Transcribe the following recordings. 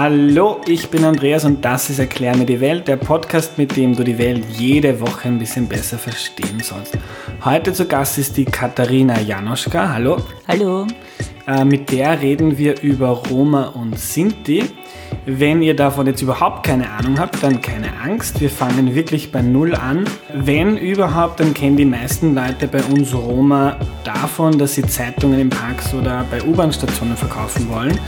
Hallo, ich bin Andreas und das ist Erklär mir die Welt, der Podcast, mit dem du die Welt jede Woche ein bisschen besser verstehen sollst. Heute zu Gast ist die Katharina Janoschka. Hallo. Hallo. Äh, mit der reden wir über Roma und Sinti. Wenn ihr davon jetzt überhaupt keine Ahnung habt, dann keine Angst. Wir fangen wirklich bei Null an. Wenn überhaupt, dann kennen die meisten Leute bei uns Roma davon, dass sie Zeitungen in Parks oder bei U-Bahn-Stationen verkaufen wollen.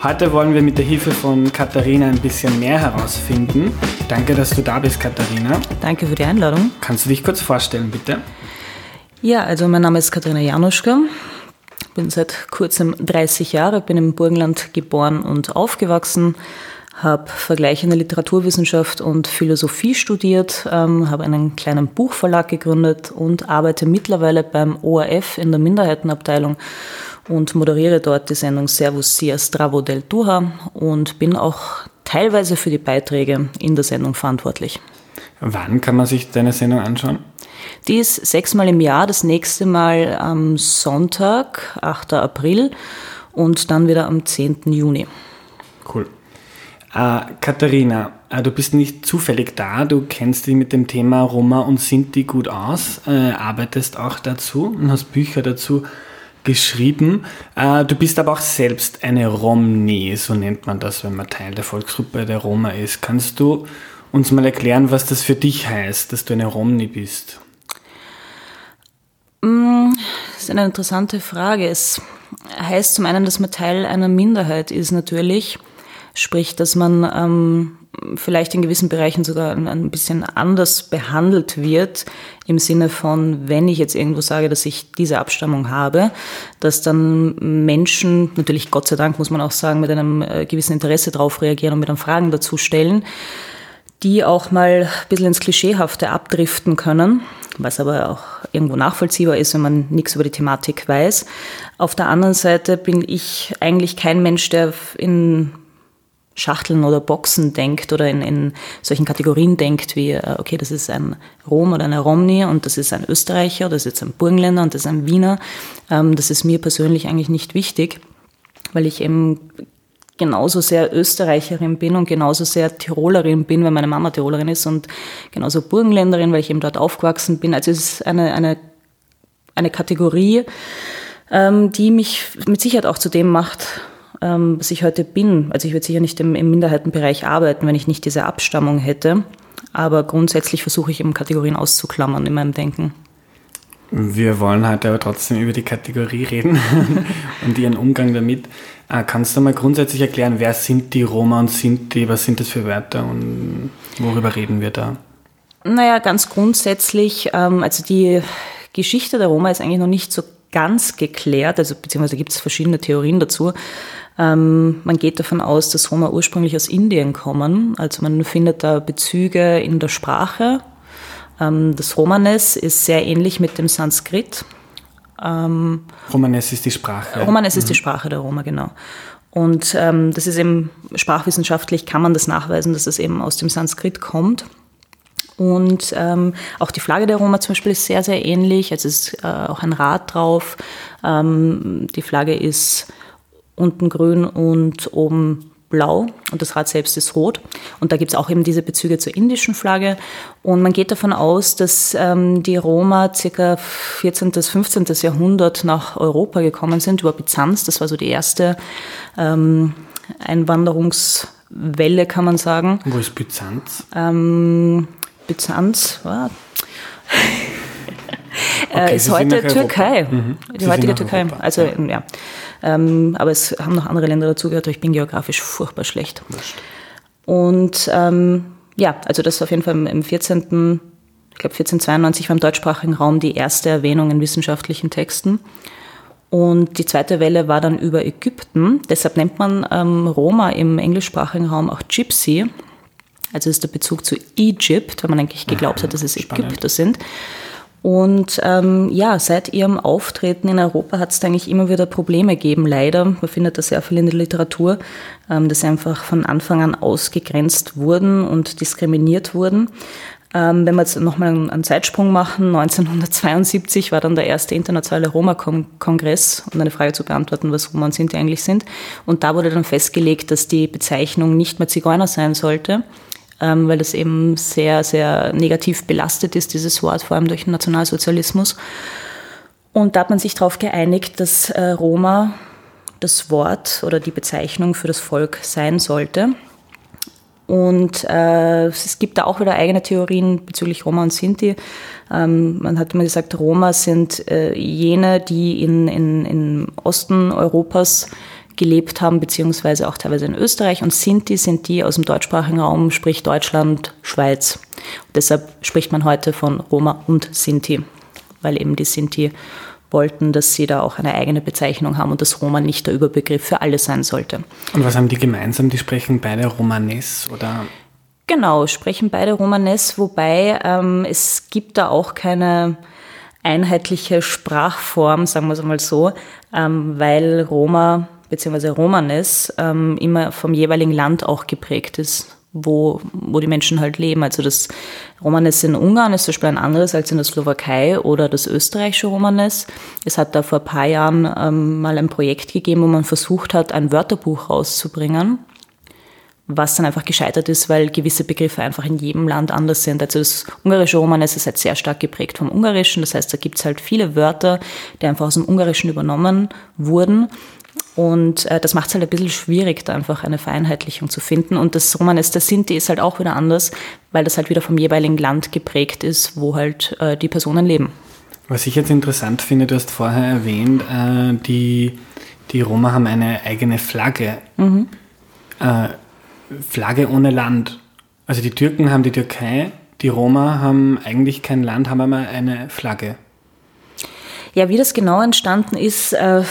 Heute wollen wir mit der Hilfe von Katharina ein bisschen mehr herausfinden. Danke, dass du da bist, Katharina. Danke für die Einladung. Kannst du dich kurz vorstellen, bitte? Ja, also mein Name ist Katharina Januschka. Bin seit kurzem 30 Jahre, bin im Burgenland geboren und aufgewachsen, habe vergleichende Literaturwissenschaft und Philosophie studiert, ähm, habe einen kleinen Buchverlag gegründet und arbeite mittlerweile beim ORF in der Minderheitenabteilung und moderiere dort die Sendung Servus Sia Stravo del Duha und bin auch teilweise für die Beiträge in der Sendung verantwortlich. Wann kann man sich deine Sendung anschauen? Die ist sechsmal im Jahr, das nächste Mal am Sonntag, 8. April und dann wieder am 10. Juni. Cool. Äh, Katharina, äh, du bist nicht zufällig da, du kennst dich mit dem Thema Roma und Sinti gut aus, äh, arbeitest auch dazu und hast Bücher dazu geschrieben. Äh, du bist aber auch selbst eine Romni, so nennt man das, wenn man Teil der Volksgruppe der Roma ist. Kannst du uns mal erklären, was das für dich heißt, dass du eine Romni bist? Mm, das ist eine interessante Frage. Es heißt zum einen, dass man Teil einer Minderheit ist natürlich, sprich, dass man ähm, vielleicht in gewissen Bereichen sogar ein bisschen anders behandelt wird, im Sinne von, wenn ich jetzt irgendwo sage, dass ich diese Abstammung habe, dass dann Menschen, natürlich Gott sei Dank muss man auch sagen, mit einem äh, gewissen Interesse darauf reagieren und mir dann Fragen dazu stellen, die auch mal ein bisschen ins Klischeehafte abdriften können, was aber auch irgendwo nachvollziehbar ist, wenn man nichts über die Thematik weiß. Auf der anderen Seite bin ich eigentlich kein Mensch, der in Schachteln oder Boxen denkt oder in, in solchen Kategorien denkt wie, äh, okay, das ist ein Rom oder eine Romni und das ist ein Österreicher, das ist jetzt ein Burgenländer und das ist ein Wiener. Ähm, das ist mir persönlich eigentlich nicht wichtig, weil ich eben genauso sehr Österreicherin bin und genauso sehr Tirolerin bin, weil meine Mama Tirolerin ist und genauso Burgenländerin, weil ich eben dort aufgewachsen bin. Also es ist eine, eine, eine Kategorie, ähm, die mich mit Sicherheit auch zu dem macht, ähm, was ich heute bin. Also ich würde sicher nicht im, im Minderheitenbereich arbeiten, wenn ich nicht diese Abstammung hätte. Aber grundsätzlich versuche ich eben Kategorien auszuklammern in meinem Denken. Wir wollen heute aber trotzdem über die Kategorie reden und ihren Umgang damit. Äh, kannst du mal grundsätzlich erklären, wer sind die Roma und sind die, was sind das für Wörter und worüber reden wir da? Naja, ganz grundsätzlich, ähm, also die Geschichte der Roma ist eigentlich noch nicht so ganz geklärt, also beziehungsweise gibt es verschiedene Theorien dazu. Ähm, man geht davon aus, dass Roma ursprünglich aus Indien kommen. Also man findet da Bezüge in der Sprache. Ähm, das Romanes ist sehr ähnlich mit dem Sanskrit. Ähm, Romanes ist die Sprache. Romanes mhm. ist die mhm. Sprache der Roma, genau. Und ähm, das ist eben sprachwissenschaftlich kann man das nachweisen, dass es eben aus dem Sanskrit kommt. Und ähm, auch die Flagge der Roma zum Beispiel ist sehr, sehr ähnlich. Also es ist äh, auch ein Rad drauf. Ähm, die Flagge ist unten grün und oben blau und das Rad selbst ist rot. Und da gibt es auch eben diese Bezüge zur indischen Flagge. Und man geht davon aus, dass ähm, die Roma circa 14. bis 15. Jahrhundert nach Europa gekommen sind, über Byzanz. Das war so die erste ähm, Einwanderungswelle, kann man sagen. Wo ist Byzanz? Ähm, Byzanz war. okay, ist heute Türkei, mhm. die Sie heutige Türkei. Europa. Also ja. ja. Ähm, aber es haben noch andere Länder dazugehört, ich bin geografisch furchtbar schlecht. Und ähm, ja, also das war auf jeden Fall im 14. Ich glaube 1492 war im deutschsprachigen Raum die erste Erwähnung in wissenschaftlichen Texten. Und die zweite Welle war dann über Ägypten. Deshalb nennt man ähm, Roma im englischsprachigen Raum auch Gypsy, also ist der Bezug zu Egypt, weil man eigentlich geglaubt hat, dass es Ägypter sind. Und ähm, ja, seit ihrem Auftreten in Europa hat es eigentlich immer wieder Probleme gegeben, leider. Man findet das sehr viel in der Literatur, ähm, dass sie einfach von Anfang an ausgegrenzt wurden und diskriminiert wurden. Ähm, wenn wir jetzt nochmal einen, Zeitsprung machen, 1972 war dann der erste internationale Roma-Kongress, um eine Frage zu beantworten, was Roma und Sinti eigentlich sind. Und da wurde dann festgelegt, dass die Bezeichnung nicht mehr Zigeuner sein sollte, ähm, weil das eben sehr, sehr negativ belastet ist, dieses Wort, vor allem durch den Nationalsozialismus. Und da hat man sich darauf geeinigt, dass äh, Roma das Wort oder die Bezeichnung für das Volk sein sollte. Und äh, es gibt da auch wieder eigene Theorien bezüglich Roma und Sinti. Ähm, man hat immer gesagt, Roma sind äh, jene, die in, in, in Osten Europas gelebt haben, beziehungsweise auch teilweise in Österreich. Und Sinti sind die aus dem deutschsprachigen Raum, sprich Deutschland, Schweiz. Und deshalb spricht man heute von Roma und Sinti, weil eben die Sinti wollten, dass sie da auch eine eigene Bezeichnung haben und dass Roma nicht der Überbegriff für alle sein sollte. Und was haben die gemeinsam? Die sprechen beide Romanes oder? Genau, sprechen beide Romanes, wobei ähm, es gibt da auch keine einheitliche Sprachform, sagen wir es mal so, ähm, weil Roma bzw. Romanes ähm, immer vom jeweiligen Land auch geprägt ist wo, wo die Menschen halt leben. Also das Romanes in Ungarn ist zum Beispiel ein anderes als in der Slowakei oder das österreichische Romanes. Es hat da vor ein paar Jahren ähm, mal ein Projekt gegeben, wo man versucht hat, ein Wörterbuch rauszubringen, was dann einfach gescheitert ist, weil gewisse Begriffe einfach in jedem Land anders sind. Also das ungarische Romanes ist halt sehr stark geprägt vom Ungarischen. Das heißt, da gibt es halt viele Wörter, die einfach aus dem Ungarischen übernommen wurden. Und äh, das macht es halt ein bisschen schwierig, da einfach eine Vereinheitlichung zu finden. Und das Romanes der Sinti ist halt auch wieder anders, weil das halt wieder vom jeweiligen Land geprägt ist, wo halt äh, die Personen leben. Was ich jetzt interessant finde, du hast vorher erwähnt, äh, die, die Roma haben eine eigene Flagge. Mhm. Äh, Flagge ohne Land. Also die Türken haben die Türkei, die Roma haben eigentlich kein Land, haben aber eine Flagge. Ja, wie das genau entstanden ist, äh,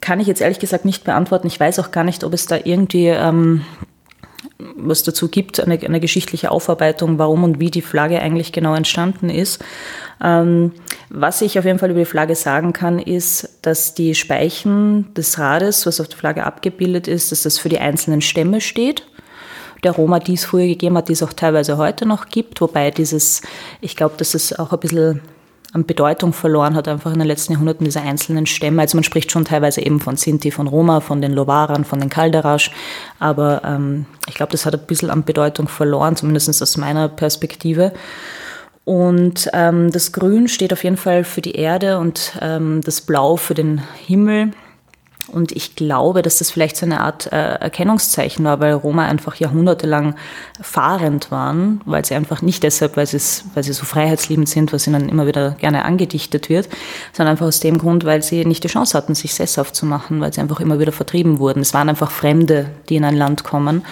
kann ich jetzt ehrlich gesagt nicht beantworten. Ich weiß auch gar nicht, ob es da irgendwie ähm, was dazu gibt, eine, eine, geschichtliche Aufarbeitung, warum und wie die Flagge eigentlich genau entstanden ist. Ähm, was ich auf jeden Fall über die Flagge sagen kann, ist, dass die Speichen des Rades, was auf der Flagge abgebildet ist, dass das für die einzelnen Stämme steht der Roma, die es früher gegeben hat, die es auch teilweise heute noch gibt, wobei dieses, ich glaube, dass es auch ein bisschen an Bedeutung verloren hat, einfach in den letzten Jahrhunderten diese einzelnen Stämme. Also man spricht schon teilweise eben von Sinti, von Roma, von den Lovarern, von den Kalderasch, aber ähm, ich glaube, das hat ein bisschen an Bedeutung verloren, zumindest aus meiner Perspektive. Und ähm, das Grün steht auf jeden Fall für die Erde und ähm, das Blau für den Himmel. Und ich glaube, dass das vielleicht so eine Art äh, Erkennungszeichen war, weil Roma einfach jahrhundertelang fahrend waren, weil sie einfach nicht deshalb, weil, weil sie so freiheitsliebend sind, was ihnen immer wieder gerne angedichtet wird, sondern einfach aus dem Grund, weil sie nicht die Chance hatten, sich sesshaft zu machen, weil sie einfach immer wieder vertrieben wurden. Es waren einfach Fremde, die in ein Land kommen.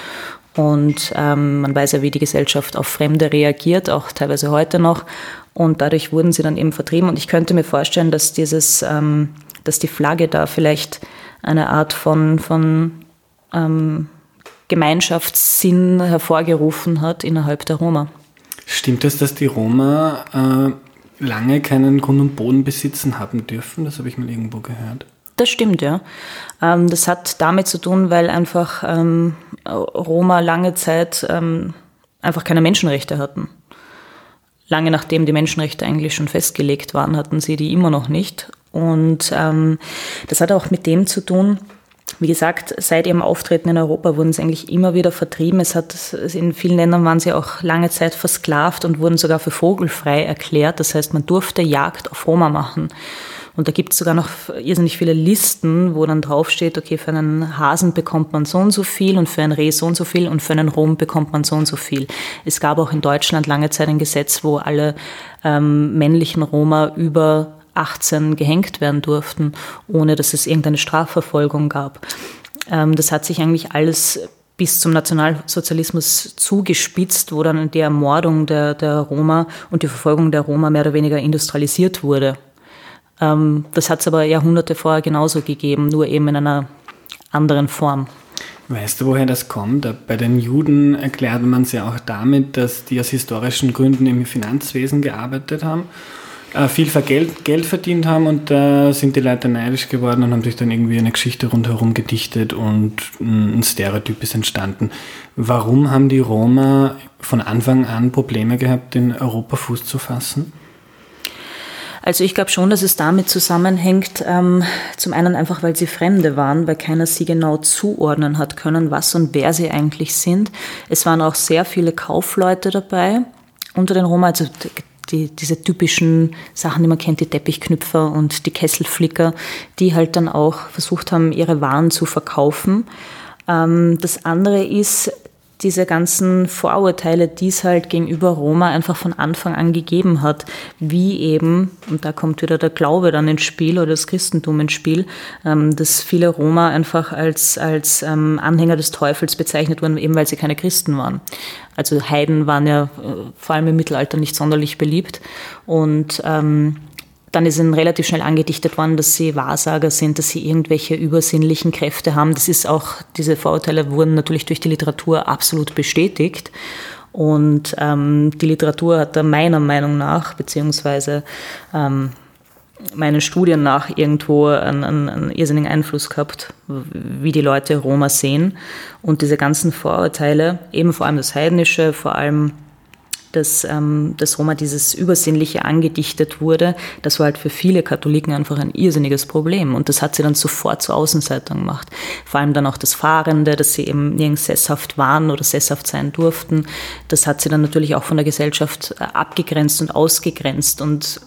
Und ähm, man weiß ja, wie die Gesellschaft auf Fremde reagiert, auch teilweise heute noch. Und dadurch wurden sie dann eben vertrieben. Und ich könnte mir vorstellen, dass dieses, ähm, dass die Flagge da vielleicht eine Art von, von ähm, Gemeinschaftssinn hervorgerufen hat innerhalb der Roma. Stimmt es, dass die Roma äh, lange keinen Grund und Boden besitzen haben dürfen? Das habe ich mal irgendwo gehört. Das stimmt, ja. Ähm, das hat damit zu tun, weil einfach ähm, Roma lange Zeit ähm, einfach keine Menschenrechte hatten. Lange nachdem die Menschenrechte eigentlich schon festgelegt waren, hatten sie die immer noch nicht. Und ähm, das hat auch mit dem zu tun, wie gesagt, seit ihrem Auftreten in Europa wurden sie eigentlich immer wieder vertrieben. Es hat, in vielen Ländern waren sie auch lange Zeit versklavt und wurden sogar für vogelfrei erklärt. Das heißt, man durfte Jagd auf Roma machen. Und da gibt es sogar noch irrsinnig viele Listen, wo dann draufsteht, okay, für einen Hasen bekommt man so und so viel und für ein Reh so und so viel und für einen Rom bekommt man so und so viel. Es gab auch in Deutschland lange Zeit ein Gesetz, wo alle ähm, männlichen Roma über 18 gehängt werden durften, ohne dass es irgendeine Strafverfolgung gab. Ähm, das hat sich eigentlich alles bis zum Nationalsozialismus zugespitzt, wo dann die Ermordung der, der Roma und die Verfolgung der Roma mehr oder weniger industrialisiert wurde. Ähm, das hat es aber Jahrhunderte vorher genauso gegeben, nur eben in einer anderen Form. Weißt du, woher das kommt? Bei den Juden erklärt man es ja auch damit, dass die aus historischen Gründen im Finanzwesen gearbeitet haben viel Geld, Geld verdient haben und da sind die Leute neidisch geworden und haben sich dann irgendwie eine Geschichte rundherum gedichtet und ein Stereotyp ist entstanden. Warum haben die Roma von Anfang an Probleme gehabt, in Europa Fuß zu fassen? Also ich glaube schon, dass es damit zusammenhängt, ähm, zum einen einfach, weil sie Fremde waren, weil keiner sie genau zuordnen hat können, was und wer sie eigentlich sind. Es waren auch sehr viele Kaufleute dabei unter den Roma, also die, diese typischen Sachen, die man kennt, die Teppichknüpfer und die Kesselflicker, die halt dann auch versucht haben, ihre Waren zu verkaufen. Ähm, das andere ist, diese ganzen Vorurteile, die es halt gegenüber Roma einfach von Anfang an gegeben hat, wie eben, und da kommt wieder der Glaube dann ins Spiel oder das Christentum ins Spiel, ähm, dass viele Roma einfach als, als ähm, Anhänger des Teufels bezeichnet wurden, eben weil sie keine Christen waren. Also Heiden waren ja äh, vor allem im Mittelalter nicht sonderlich beliebt und ähm, dann ist ihnen relativ schnell angedichtet worden, dass sie Wahrsager sind, dass sie irgendwelche übersinnlichen Kräfte haben. Das ist auch, diese Vorurteile wurden natürlich durch die Literatur absolut bestätigt. Und ähm, die Literatur hat da meiner Meinung nach, beziehungsweise ähm, meinen Studien nach irgendwo einen, einen, einen irrsinnigen Einfluss gehabt, wie die Leute Roma sehen. Und diese ganzen Vorurteile, eben vor allem das Heidnische, vor allem dass, ähm, dass Roma dieses Übersinnliche angedichtet wurde, das war halt für viele Katholiken einfach ein irrsinniges Problem. Und das hat sie dann sofort zur Außenseiter gemacht. Vor allem dann auch das Fahrende, dass sie eben nirgends sesshaft waren oder sesshaft sein durften. Das hat sie dann natürlich auch von der Gesellschaft äh, abgegrenzt und ausgegrenzt. Und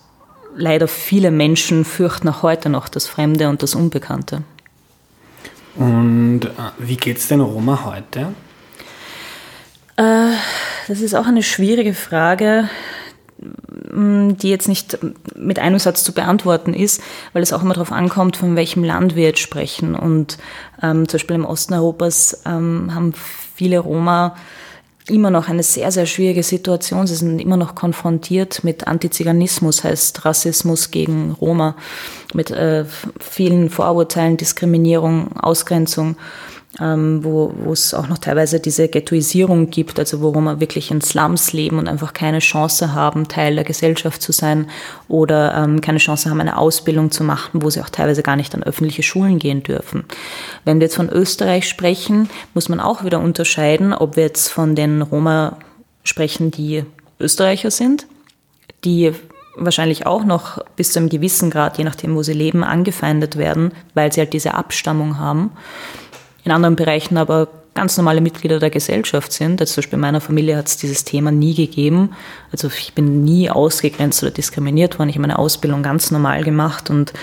leider viele Menschen fürchten auch heute noch das Fremde und das Unbekannte. Und äh, wie geht es denn Roma heute? Äh, das ist auch eine schwierige Frage, mm, die jetzt nicht mit einem Satz zu beantworten ist, weil es auch immer darauf ankommt, von welchem Land wir jetzt sprechen. Und ähm, zum Beispiel im Osten Europas ähm, haben viele Roma immer noch eine sehr, sehr schwierige Situation. Sie sind immer noch konfrontiert mit Antiziganismus, heißt Rassismus gegen Roma, mit äh, vielen Vorurteilen, Diskriminierung, Ausgrenzung ähm, wo, wo es auch noch teilweise diese Ghettoisierung gibt, also wo man wirklich in Slums leben und einfach keine Chance haben, Teil der Gesellschaft zu sein oder ähm, keine Chance haben, eine Ausbildung zu machen, wo sie auch teilweise gar nicht an öffentliche Schulen gehen dürfen. Wenn wir jetzt von Österreich sprechen, muss man auch wieder unterscheiden, ob wir jetzt von den Roma sprechen, die Österreicher sind, die wahrscheinlich auch noch bis zu einem gewissen Grad, je nachdem, wo sie leben, angefeindet werden, weil sie halt diese Abstammung haben in anderen Bereichen aber ganz normale Mitglieder der Gesellschaft sind. Also zum Beispiel in meiner Familie hat es dieses Thema nie gegeben. Also ich bin nie ausgegrenzt oder diskriminiert worden. Ich habe meine Ausbildung ganz normal gemacht und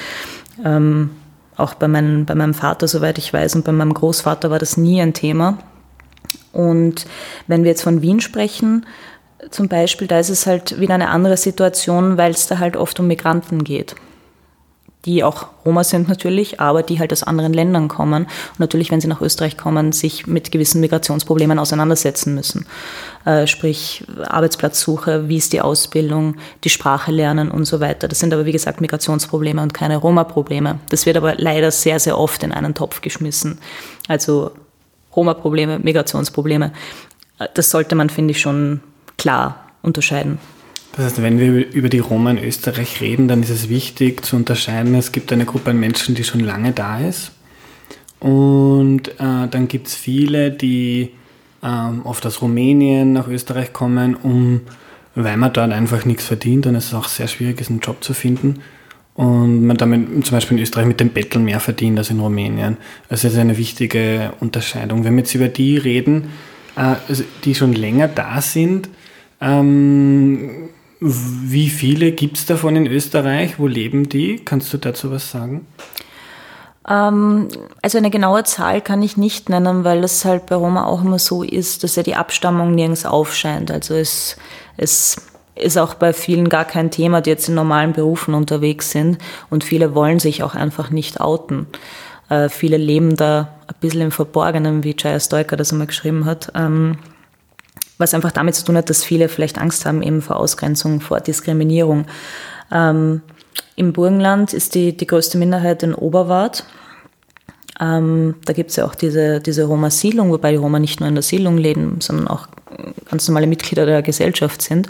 ähm, auch bei, mein, bei meinem Vater, soweit ich weiß, und bei meinem Großvater war das nie ein Thema. Und wenn wir jetzt von Wien sprechen, zum Beispiel, da ist es halt wieder eine andere Situation, weil es da halt oft um Migranten geht die auch Roma sind natürlich, aber die halt aus anderen Ländern kommen und natürlich, wenn sie nach Österreich kommen, sich mit gewissen Migrationsproblemen auseinandersetzen müssen. Äh, sprich Arbeitsplatzsuche, wie ist die Ausbildung, die Sprache lernen und so weiter. Das sind aber wie gesagt Migrationsprobleme und keine Roma-Probleme. Das wird aber leider sehr, sehr oft in einen Topf geschmissen. Also Roma-Probleme, Migrationsprobleme. Äh, das sollte man, finde ich, schon klar unterscheiden. Das heißt, wenn wir über die Roma in Österreich reden, dann ist es wichtig zu unterscheiden, es gibt eine Gruppe an Menschen, die schon lange da ist. Und äh, dann gibt es viele, die ähm, oft aus Rumänien nach Österreich kommen, um, weil man dort einfach nichts verdient und es ist auch sehr schwierig ist, einen Job zu finden. Und man damit zum Beispiel in Österreich mit dem Betteln mehr verdient als in Rumänien. Also das ist eine wichtige Unterscheidung. Wenn wir jetzt über die reden, äh, also die schon länger da sind, ähm, wie viele gibt es davon in Österreich? Wo leben die? Kannst du dazu was sagen? Ähm, also eine genaue Zahl kann ich nicht nennen, weil es halt bei Roma auch immer so ist, dass ja die Abstammung nirgends aufscheint. Also es, es ist auch bei vielen gar kein Thema, die jetzt in normalen Berufen unterwegs sind und viele wollen sich auch einfach nicht outen. Äh, viele leben da ein bisschen im Verborgenen, wie Jaya Stoiker das einmal geschrieben hat. Ähm, was einfach damit zu tun hat, dass viele vielleicht Angst haben eben vor Ausgrenzung, vor Diskriminierung. Ähm, Im Burgenland ist die, die größte Minderheit in Oberwart. Ähm, da gibt es ja auch diese, diese Roma-Siedlung, wobei die Roma nicht nur in der Siedlung leben, sondern auch ganz normale Mitglieder der Gesellschaft sind.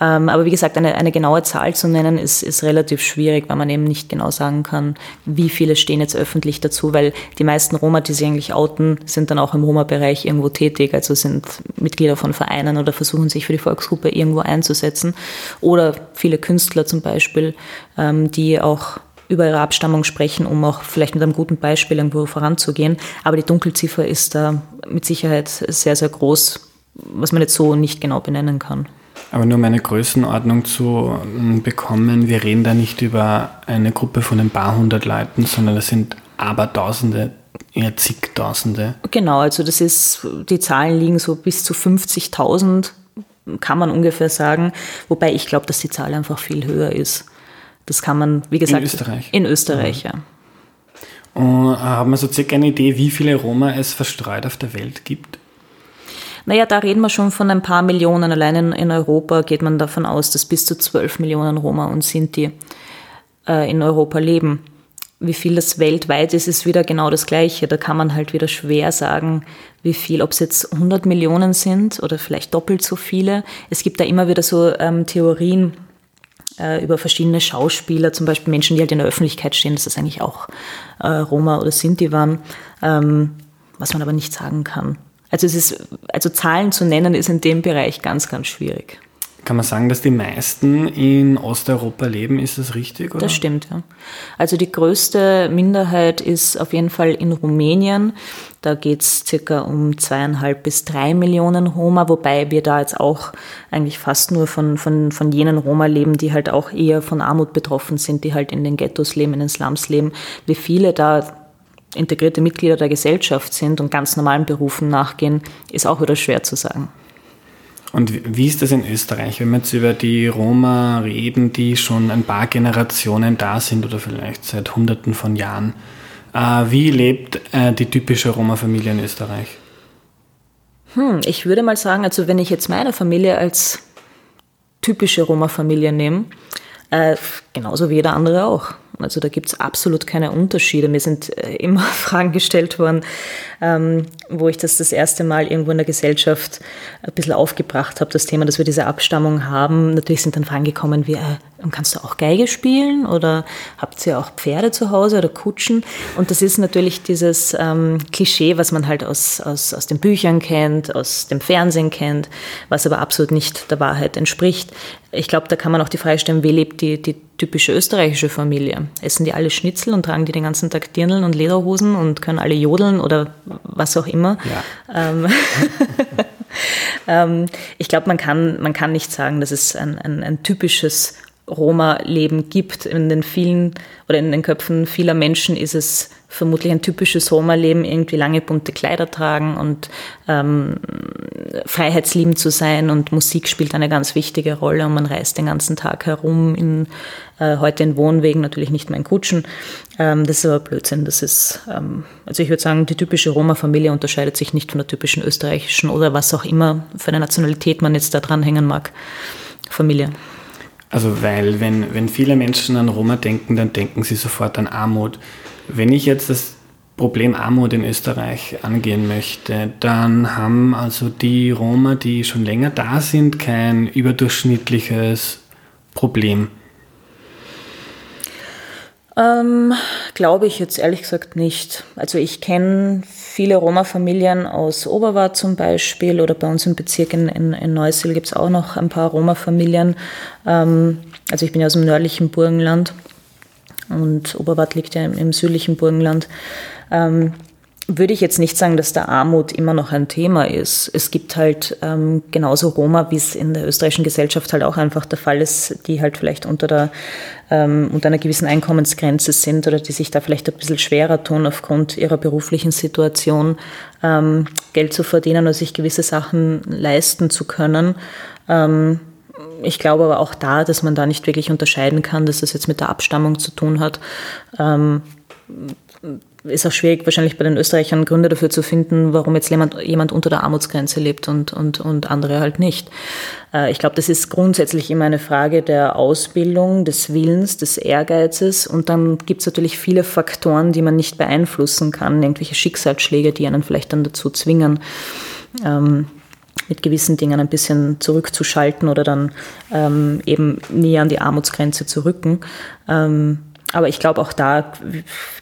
Ähm, aber wie gesagt, eine, eine genaue Zahl zu nennen, ist, ist relativ schwierig, weil man eben nicht genau sagen kann, wie viele stehen jetzt öffentlich dazu, weil die meisten Roma, die sich eigentlich outen, sind dann auch im Roma-Bereich irgendwo tätig, also sind Mitglieder von Vereinen oder versuchen sich für die Volksgruppe irgendwo einzusetzen. Oder viele Künstler zum Beispiel, ähm, die auch über ihre Abstammung sprechen, um auch vielleicht mit einem guten Beispiel irgendwo voranzugehen. Aber die Dunkelziffer ist da mit Sicherheit sehr, sehr groß, was man jetzt so nicht genau benennen kann. Aber nur um eine Größenordnung zu ähm, bekommen, wir reden da nicht über eine Gruppe von ein paar hundert Leuten, sondern das sind Abertausende, eher zigtausende. Genau, also das ist, die Zahlen liegen so bis zu 50.000, kann man ungefähr sagen, wobei ich glaube, dass die Zahl einfach viel höher ist. Das kann man, wie gesagt, in Österreich. In Österreich, ja. Und äh, haben wir so circa eine Idee, wie viele Roma es verstreut auf der Welt gibt? Naja, da reden wir schon von ein paar Millionen. Allein in, Europa geht man davon aus, dass bis zu 12 Millionen Roma und Sinti äh, in Europa leben. Wie viel das weltweit ist, ist wieder genau das Gleiche. Da kann man halt wieder schwer sagen, wie viel, ob es jetzt 100 Millionen sind oder vielleicht doppelt so viele. Es gibt da immer wieder so ähm, Theorien, äh, über verschiedene Schauspieler, zum Beispiel Menschen, die halt in der Öffentlichkeit stehen, dass das eigentlich auch äh, Roma oder Sinti waren, ähm, was man aber nicht sagen kann. Also es ist, also Zahlen zu nennen ist in dem Bereich ganz, ganz schwierig. Kann man sagen, dass die meisten in Osteuropa leben? Ist das richtig? Oder? Das stimmt, ja. Also die größte Minderheit ist auf jeden Fall in Rumänien. Da geht es circa um zweieinhalb bis drei Millionen Roma, wobei wir da jetzt auch eigentlich fast nur von, von, von jenen Roma leben, die halt auch eher von Armut betroffen sind, die halt in den Ghettos leben, in den Slums leben. Wie viele da integrierte Mitglieder der Gesellschaft sind und ganz normalen Berufen nachgehen, ist auch wieder schwer zu sagen. Und wie ist das in Österreich, wenn wir jetzt über die Roma reden, die schon ein paar Generationen da sind oder vielleicht seit Hunderten von Jahren? Äh, wie lebt äh, die typische Roma-Familie in Österreich? Hm, ich würde mal sagen, also wenn ich jetzt meine Familie als typische Roma-Familie nehme, äh, genauso wie jeder andere auch. Also da gibt es absolut keine Unterschiede. Mir sind äh, immer Fragen gestellt worden, ähm, wo ich das das erste Mal irgendwo in der Gesellschaft ein bisschen aufgebracht habe, das Thema, dass wir diese Abstammung haben. Natürlich sind dann Fragen gekommen wie, äh, kannst du auch Geige spielen oder habt ihr auch Pferde zu Hause oder Kutschen? Und das ist natürlich dieses ähm, Klischee, was man halt aus, aus, aus den Büchern kennt, aus dem Fernsehen kennt, was aber absolut nicht der Wahrheit entspricht. Ich glaube, da kann man auch die Frage stellen, wie lebt die, die typische österreichische Familie? Essen die alle Schnitzel und tragen die den ganzen Tag Dirneln und Lederhosen und können alle jodeln oder was auch immer? Ja. Ähm, ähm, ich glaube, man kann, man kann nicht sagen, dass es ein, ein, ein typisches Roma-Leben gibt. In den vielen oder in den Köpfen vieler Menschen ist es vermutlich ein typisches Roma-Leben, irgendwie lange bunte Kleider tragen und ähm, freiheitsliebend zu sein und Musik spielt eine ganz wichtige Rolle und man reist den ganzen Tag herum, in, äh, heute in Wohnwegen, natürlich nicht mehr in Kutschen. Ähm, das ist aber Blödsinn. Das ist, ähm, also ich würde sagen, die typische Roma-Familie unterscheidet sich nicht von der typischen österreichischen oder was auch immer für eine Nationalität man jetzt da dranhängen mag, Familie. Also weil, wenn, wenn viele Menschen an Roma denken, dann denken sie sofort an Armut. Wenn ich jetzt das Problem Armut in Österreich angehen möchte, dann haben also die Roma, die schon länger da sind, kein überdurchschnittliches Problem. Ähm, Glaube ich jetzt ehrlich gesagt nicht. Also ich kenne viele Roma-Familien aus Oberwart zum Beispiel oder bei uns im Bezirk in, in, in Neusiedl gibt es auch noch ein paar Roma-Familien. Ähm, also ich bin ja aus dem nördlichen Burgenland und Oberwart liegt ja im, im südlichen Burgenland. Ähm, würde ich jetzt nicht sagen, dass der Armut immer noch ein Thema ist. Es gibt halt ähm, genauso Roma, wie es in der österreichischen Gesellschaft halt auch einfach der Fall ist, die halt vielleicht unter, der, ähm, unter einer gewissen Einkommensgrenze sind oder die sich da vielleicht ein bisschen schwerer tun aufgrund ihrer beruflichen Situation, ähm, Geld zu verdienen oder sich gewisse Sachen leisten zu können. Ähm, ich glaube aber auch da, dass man da nicht wirklich unterscheiden kann, dass das jetzt mit der Abstammung zu tun hat ähm, ist auch schwierig, wahrscheinlich bei den Österreichern Gründe dafür zu finden, warum jetzt jemand, jemand unter der Armutsgrenze lebt und, und, und andere halt nicht. Äh, ich glaube, das ist grundsätzlich immer eine Frage der Ausbildung, des Willens, des Ehrgeizes. Und dann gibt es natürlich viele Faktoren, die man nicht beeinflussen kann, irgendwelche Schicksalsschläge, die einen vielleicht dann dazu zwingen. Ähm, mit gewissen Dingen ein bisschen zurückzuschalten oder dann ähm, eben näher an die Armutsgrenze zu rücken. Ähm, aber ich glaube, auch da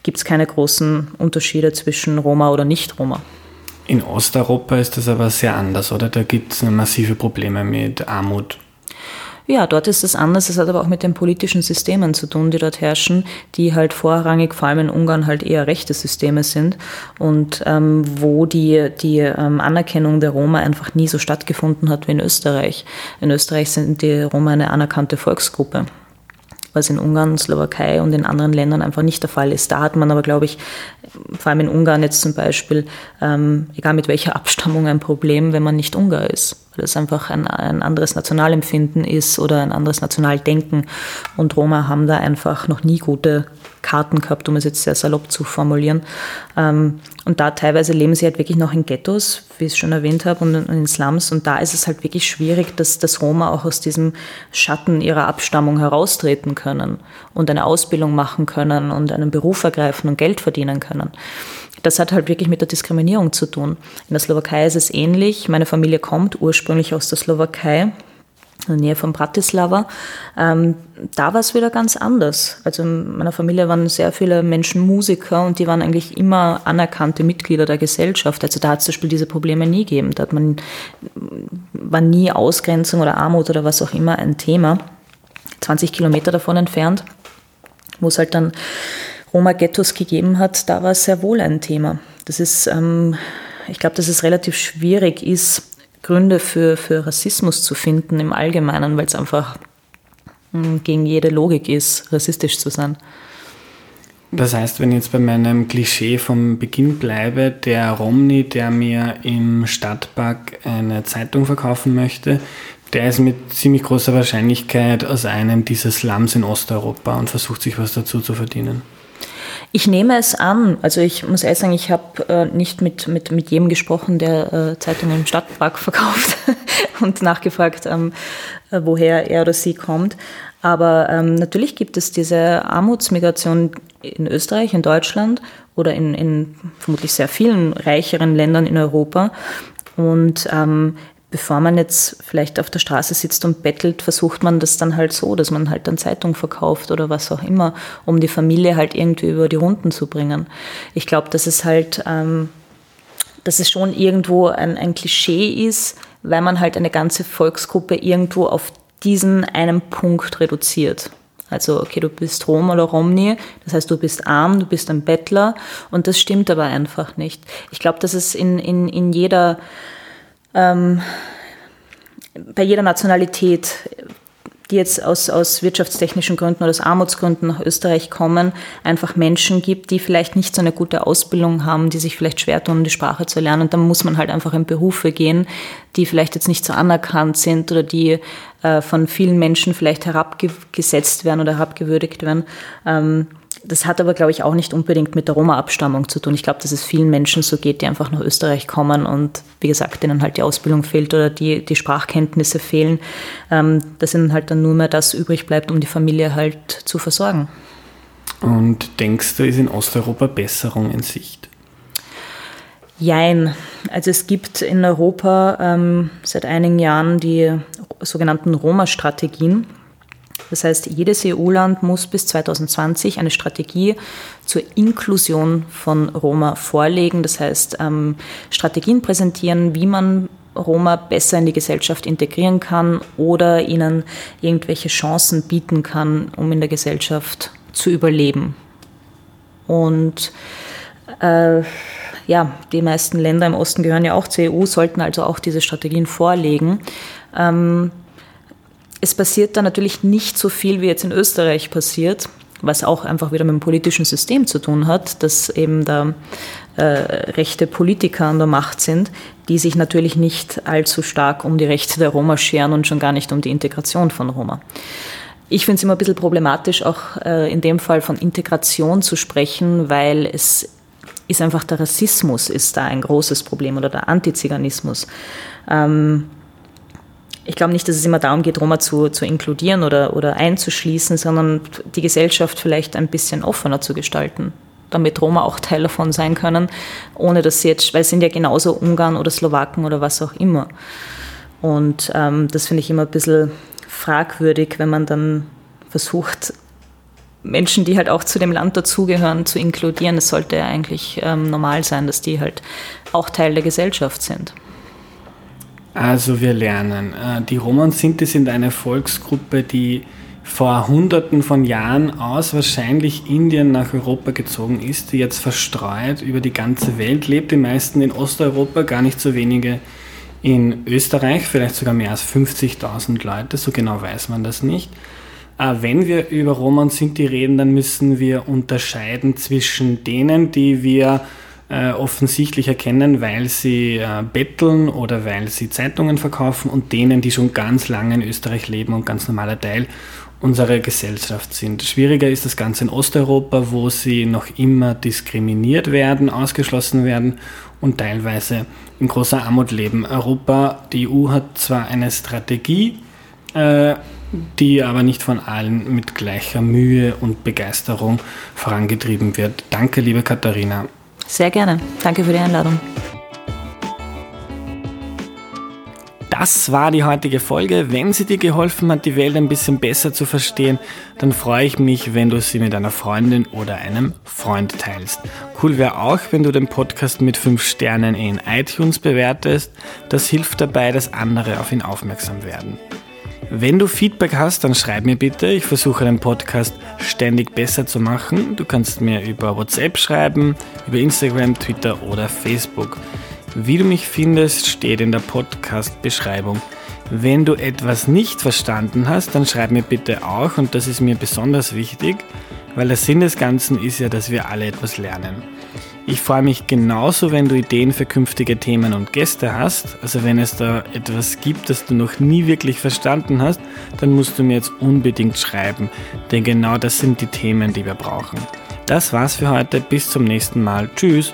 gibt es keine großen Unterschiede zwischen Roma oder Nicht-Roma. In Osteuropa ist das aber sehr anders, oder? Da gibt es massive Probleme mit Armut. Ja, dort ist es anders. Es hat aber auch mit den politischen Systemen zu tun, die dort herrschen, die halt vorrangig, vor allem in Ungarn, halt eher rechte Systeme sind und ähm, wo die, die ähm, Anerkennung der Roma einfach nie so stattgefunden hat wie in Österreich. In Österreich sind die Roma eine anerkannte Volksgruppe was in Ungarn, Slowakei und in anderen Ländern einfach nicht der Fall ist. Da hat man aber, glaube ich, vor allem in Ungarn jetzt zum Beispiel, ähm, egal mit welcher Abstammung, ein Problem, wenn man nicht Ungar ist. Weil es einfach ein, ein anderes Nationalempfinden ist oder ein anderes Nationaldenken. Und Roma haben da einfach noch nie gute Karten gehabt, um es jetzt sehr salopp zu formulieren. Ähm, und da teilweise leben sie halt wirklich noch in Ghettos, wie ich es schon erwähnt habe, und in Slums. Und da ist es halt wirklich schwierig, dass, dass Roma auch aus diesem Schatten ihrer Abstammung heraustreten können und eine Ausbildung machen können und einen Beruf ergreifen und Geld verdienen können. Das hat halt wirklich mit der Diskriminierung zu tun. In der Slowakei ist es ähnlich. Meine Familie kommt ursprünglich aus der Slowakei in der Nähe von Bratislava. Ähm, da war es wieder ganz anders. Also in meiner Familie waren sehr viele Menschen Musiker und die waren eigentlich immer anerkannte Mitglieder der Gesellschaft. Also da hat es zum Beispiel diese Probleme nie gegeben. Da hat man, war nie Ausgrenzung oder Armut oder was auch immer ein Thema. 20 Kilometer davon entfernt, wo es halt dann Roma-Ghettos gegeben hat, da war es sehr wohl ein Thema. Das ist, ähm, ich glaube, dass es relativ schwierig ist, Gründe für, für Rassismus zu finden im Allgemeinen, weil es einfach hm, gegen jede Logik ist, rassistisch zu sein. Das heißt, wenn ich jetzt bei meinem Klischee vom Beginn bleibe, der Romney, der mir im Stadtpark eine Zeitung verkaufen möchte, der ist mit ziemlich großer Wahrscheinlichkeit aus einem dieser Slums in Osteuropa und versucht sich was dazu zu verdienen. Ich nehme es an. Also ich muss ehrlich sagen, ich habe äh, nicht mit, mit, mit jedem gesprochen, der äh, Zeitungen im Stadtpark verkauft und nachgefragt, ähm, äh, woher er oder sie kommt. Aber ähm, natürlich gibt es diese Armutsmigration in Österreich, in Deutschland oder in, in vermutlich sehr vielen reicheren Ländern in Europa. Und ähm, bevor man jetzt vielleicht auf der Straße sitzt und bettelt, versucht man das dann halt so, dass man halt dann Zeitung verkauft oder was auch immer, um die Familie halt irgendwie über die Runden zu bringen. Ich glaube, dass es halt, ähm, dass es schon irgendwo ein, ein Klischee ist, weil man halt eine ganze Volksgruppe irgendwo auf diesen einen Punkt reduziert. Also, okay, du bist Rom oder Romni, das heißt, du bist arm, du bist ein Bettler und das stimmt aber einfach nicht. Ich glaube, dass es in, in, in jeder ähm, bei jeder Nationalität, die jetzt aus, aus wirtschaftstechnischen Gründen oder aus Armutsgründen nach Österreich kommen, einfach Menschen gibt, die vielleicht nicht so eine gute Ausbildung haben, die sich vielleicht schwer tun, die Sprache zu lernen. Und dann muss man halt einfach in Berufe gehen, die vielleicht jetzt nicht so anerkannt sind oder die äh, von vielen Menschen vielleicht herabgesetzt werden oder herabgewürdigt werden. Ähm, das hat aber, glaube ich, auch nicht unbedingt mit der Roma-Abstammung zu tun. Ich glaube, dass es vielen Menschen so geht, die einfach nach Österreich kommen und, wie gesagt, denen halt die Ausbildung fehlt oder die, die Sprachkenntnisse fehlen, ähm, dass ihnen halt dann nur mehr das übrig bleibt, um die Familie halt zu versorgen. Und denkst du, ist in Osteuropa Besserung in Sicht? Jein. Also es gibt in Europa ähm, seit einigen Jahren die sogenannten Roma-Strategien. Das heißt, jedes EU-Land muss bis 2020 eine Strategie zur Inklusion von Roma vorlegen. Das heißt, ähm, Strategien präsentieren, wie man Roma besser in die Gesellschaft integrieren kann oder ihnen irgendwelche Chancen bieten kann, um in der Gesellschaft zu überleben. Und äh, ja, die meisten Länder im Osten gehören ja auch zur EU, sollten also auch diese Strategien vorlegen. Ähm, es passiert da natürlich nicht so viel, wie jetzt in Österreich passiert, was auch einfach wieder mit dem politischen System zu tun hat, dass eben da äh, rechte Politiker an der Macht sind, die sich natürlich nicht allzu stark um die Rechte der Roma scheren und schon gar nicht um die Integration von Roma. Ich finde es immer ein bisschen problematisch, auch äh, in dem Fall von Integration zu sprechen, weil es ist einfach der Rassismus ist da ein großes Problem oder der Antiziganismus. Ähm, ich glaube nicht, dass es immer darum geht, Roma zu, zu inkludieren oder, oder einzuschließen, sondern die Gesellschaft vielleicht ein bisschen offener zu gestalten. damit Roma auch Teil davon sein können, ohne dass sie jetzt, weil es sind ja genauso Ungarn oder Slowaken oder was auch immer. Und ähm, das finde ich immer ein bisschen fragwürdig, wenn man dann versucht, Menschen, die halt auch zu dem Land dazugehören, zu inkludieren. Es sollte ja eigentlich ähm, normal sein, dass die halt auch Teil der Gesellschaft sind. Also wir lernen. Äh, die Roma und Sinti sind eine Volksgruppe, die vor Hunderten von Jahren aus wahrscheinlich Indien nach Europa gezogen ist, die jetzt verstreut über die ganze Welt lebt, die meisten in Osteuropa, gar nicht so wenige in Österreich, vielleicht sogar mehr als 50.000 Leute, so genau weiß man das nicht. Äh, wenn wir über Roma und Sinti reden, dann müssen wir unterscheiden zwischen denen, die wir äh, offensichtlich erkennen, weil sie äh, betteln oder weil sie Zeitungen verkaufen und denen, die schon ganz lange in Österreich leben und ganz normaler Teil unserer Gesellschaft sind. Schwieriger ist das Ganze in Osteuropa, wo sie noch immer diskriminiert werden, ausgeschlossen werden und teilweise in großer Armut leben. Europa, die EU hat zwar eine Strategie, äh, die aber nicht von allen mit gleicher Mühe und Begeisterung vorangetrieben wird. Danke, liebe Katharina. Sehr gerne. Danke für die Einladung. Das war die heutige Folge. Wenn sie dir geholfen hat, die Welt ein bisschen besser zu verstehen, dann freue ich mich, wenn du sie mit einer Freundin oder einem Freund teilst. Cool wäre auch, wenn du den Podcast mit 5 Sternen in iTunes bewertest. Das hilft dabei, dass andere auf ihn aufmerksam werden. Wenn du Feedback hast, dann schreib mir bitte. Ich versuche den Podcast ständig besser zu machen. Du kannst mir über WhatsApp schreiben, über Instagram, Twitter oder Facebook. Wie du mich findest, steht in der Podcast-Beschreibung. Wenn du etwas nicht verstanden hast, dann schreib mir bitte auch und das ist mir besonders wichtig, weil der Sinn des Ganzen ist ja, dass wir alle etwas lernen. Ich freue mich genauso, wenn du Ideen für künftige Themen und Gäste hast. Also wenn es da etwas gibt, das du noch nie wirklich verstanden hast, dann musst du mir jetzt unbedingt schreiben, denn genau das sind die Themen, die wir brauchen. Das war's für heute, bis zum nächsten Mal. Tschüss.